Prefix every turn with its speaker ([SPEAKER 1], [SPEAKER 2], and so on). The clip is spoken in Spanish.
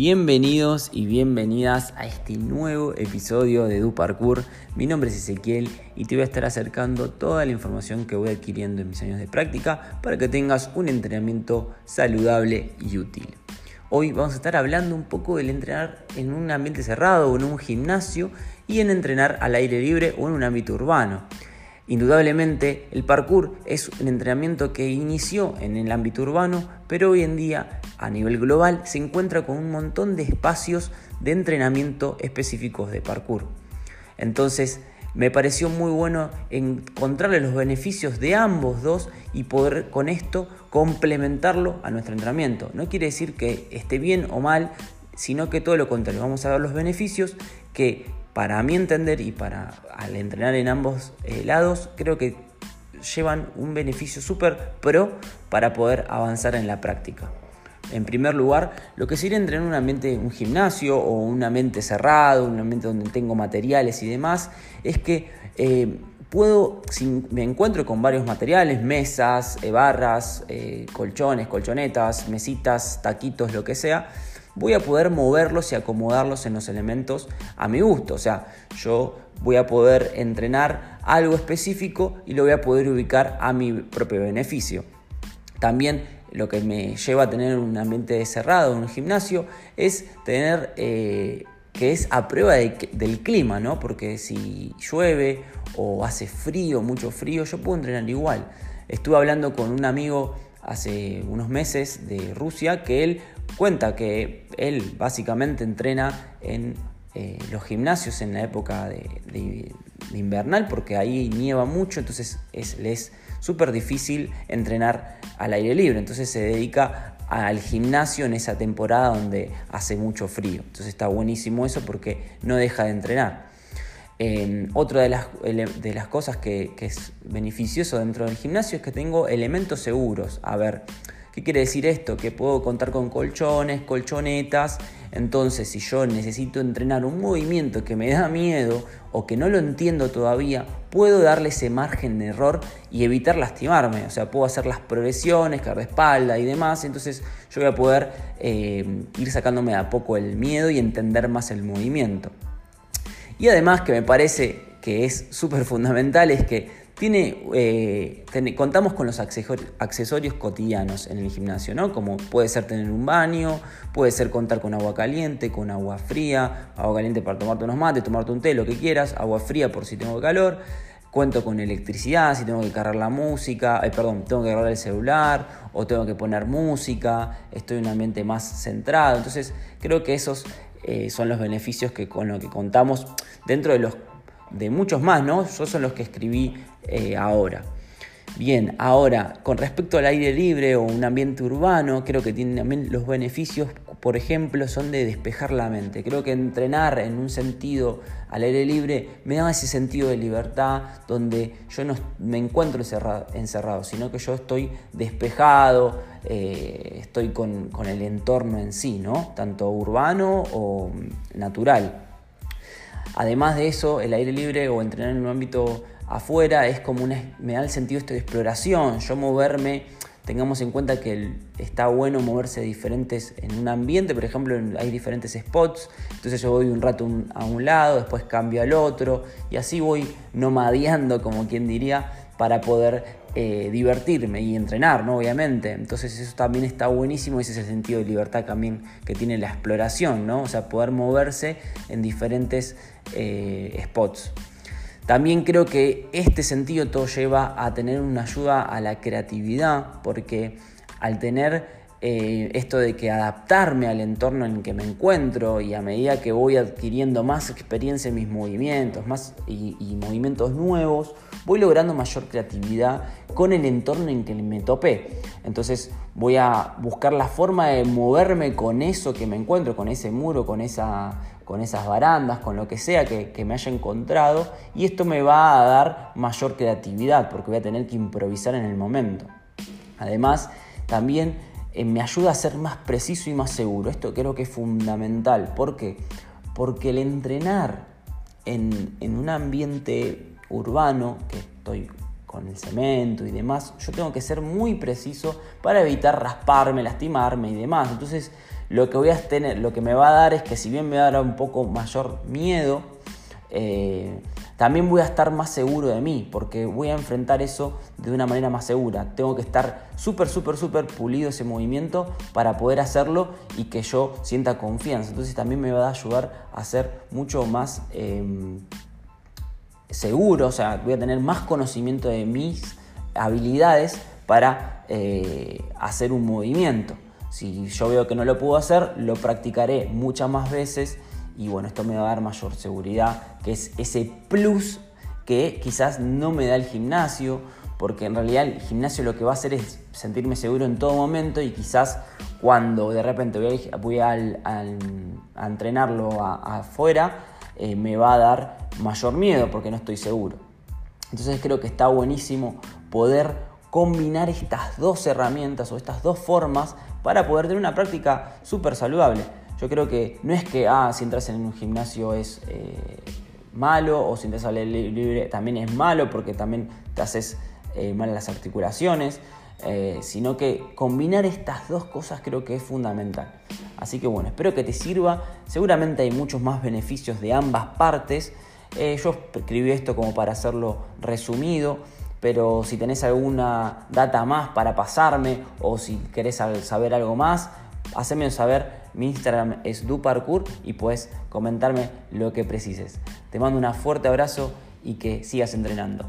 [SPEAKER 1] Bienvenidos y bienvenidas a este nuevo episodio de Du Parkour. Mi nombre es Ezequiel y te voy a estar acercando toda la información que voy adquiriendo en mis años de práctica para que tengas un entrenamiento saludable y útil. Hoy vamos a estar hablando un poco del entrenar en un ambiente cerrado o en un gimnasio y en entrenar al aire libre o en un ámbito urbano. Indudablemente, el parkour es un entrenamiento que inició en el ámbito urbano, pero hoy en día, a nivel global, se encuentra con un montón de espacios de entrenamiento específicos de parkour. Entonces, me pareció muy bueno encontrarle los beneficios de ambos dos y poder con esto complementarlo a nuestro entrenamiento. No quiere decir que esté bien o mal, sino que todo lo contrario. Vamos a ver los beneficios que para mi entender y para al entrenar en ambos eh, lados, creo que llevan un beneficio súper pro para poder avanzar en la práctica. En primer lugar, lo que sería entrenar en un ambiente, un gimnasio o un ambiente cerrado, un ambiente donde tengo materiales y demás, es que eh, puedo, si me encuentro con varios materiales, mesas, eh, barras, colchones, colchonetas, mesitas, taquitos, lo que sea, voy a poder moverlos y acomodarlos en los elementos a mi gusto. O sea, yo voy a poder entrenar algo específico y lo voy a poder ubicar a mi propio beneficio. También lo que me lleva a tener un ambiente cerrado, un gimnasio, es tener eh, que es a prueba del clima, ¿no? Porque si llueve o hace frío, mucho frío, yo puedo entrenar igual. Estuve hablando con un amigo hace unos meses de Rusia que él cuenta que él básicamente entrena en eh, los gimnasios en la época de, invernal porque ahí nieva mucho, entonces es, es súper difícil entrenar al aire libre, entonces se dedica al gimnasio en esa temporada donde hace mucho frío, entonces está buenísimo eso porque no deja de entrenar. otra de las, de las cosas que, es beneficioso dentro del gimnasio es que tengo elementos seguros. A ver, ¿Qué quiere decir esto? Que puedo contar con colchones, colchonetas. Entonces, si yo necesito entrenar un movimiento que me da miedo o que no lo entiendo todavía, puedo darle ese margen de error y evitar lastimarme. O sea, puedo hacer las progresiones, caer de espalda y demás. Entonces, yo voy a poder eh, ir sacándome a poco el miedo y entender más el movimiento. Y además, que me parece que es súper fundamental, es que tiene, eh, contamos con los accesorios cotidianos en el gimnasio, ¿no? Como puede ser tener un baño, puede ser contar con agua caliente, con agua fría, agua caliente para tomarte unos mates, tomarte un té, lo que quieras, agua fría por si tengo calor. Cuento con electricidad, si tengo que cargar la música, eh, perdón, tengo que cargar el celular o tengo que poner música, estoy en un ambiente más centrado. Entonces, creo que esos eh, son los beneficios que con lo que contamos dentro de los de muchos más, ¿no? Yo son los que escribí eh, ahora. Bien, ahora, con respecto al aire libre o un ambiente urbano, creo que tiene también los beneficios, por ejemplo, son de despejar la mente. Creo que entrenar en un sentido al aire libre me da ese sentido de libertad donde yo no me encuentro encerrado, sino que yo estoy despejado, eh, estoy con, con el entorno en sí, ¿no? Tanto urbano o natural. Además de eso, el aire libre o entrenar en un ámbito afuera es como una, me da el sentido esto de exploración, yo moverme, tengamos en cuenta que está bueno moverse diferentes en un ambiente, por ejemplo hay diferentes spots, entonces yo voy un rato a un lado, después cambio al otro y así voy nomadeando como quien diría para poder eh, divertirme y entrenar, ¿no? Obviamente. Entonces eso también está buenísimo, ese es el sentido de libertad también que tiene la exploración, ¿no? O sea, poder moverse en diferentes eh, spots. También creo que este sentido todo lleva a tener una ayuda a la creatividad, porque al tener eh, esto de que adaptarme al entorno en que me encuentro y a medida que voy adquiriendo más experiencia en mis movimientos más y, movimientos nuevos, voy logrando mayor creatividad con el entorno en que me topé. Entonces voy a buscar la forma de moverme con eso que me encuentro, con ese muro, con, esa, con esas barandas, con lo que sea que me haya encontrado y esto me va a dar mayor creatividad porque voy a tener que improvisar en el momento. Además, también eh, me ayuda a ser más preciso y más seguro. Esto creo que es fundamental. ¿Por qué? Porque el entrenar en, un ambiente urbano, que estoy con el cemento y demás, yo tengo que ser muy preciso para evitar rasparme, lastimarme y demás. Entonces lo que voy a tener, lo que me va a dar es que si bien me va a dar un poco mayor miedo, eh, también voy a estar más seguro de mí, porque voy a enfrentar eso de una manera más segura. Tengo que estar súper, súper, súper pulido ese movimiento para poder hacerlo y que yo sienta confianza. Entonces también me va a ayudar a ser mucho más em, seguro, o sea, voy a tener más conocimiento de mis habilidades para eh, hacer un movimiento. Si yo veo que no lo puedo hacer, lo practicaré muchas más veces y bueno, esto me va a dar mayor seguridad, que es ese plus que quizás no me da el gimnasio, porque en realidad el gimnasio lo que va a hacer es sentirme seguro en todo momento y quizás cuando de repente voy a, entrenarlo afuera, eh, me va a dar mayor miedo porque no estoy seguro. Entonces creo que está buenísimo poder combinar estas dos herramientas o estas dos formas para poder tener una práctica súper saludable. Yo creo que no es que, ah, si entras en un gimnasio es eh, malo o si entras al aire libre también es malo porque también te haces eh, mal las articulaciones, eh, sino que combinar estas dos cosas creo que es fundamental. Así que bueno, espero que te sirva. Seguramente hay muchos más beneficios de ambas partes. yo escribí esto como para hacerlo resumido pero si tenés alguna data más para pasarme o si querés saber algo más, haceme saber. Mi Instagram es duparkour y puedes comentarme lo que precises. Te mando un fuerte abrazo y que sigas entrenando.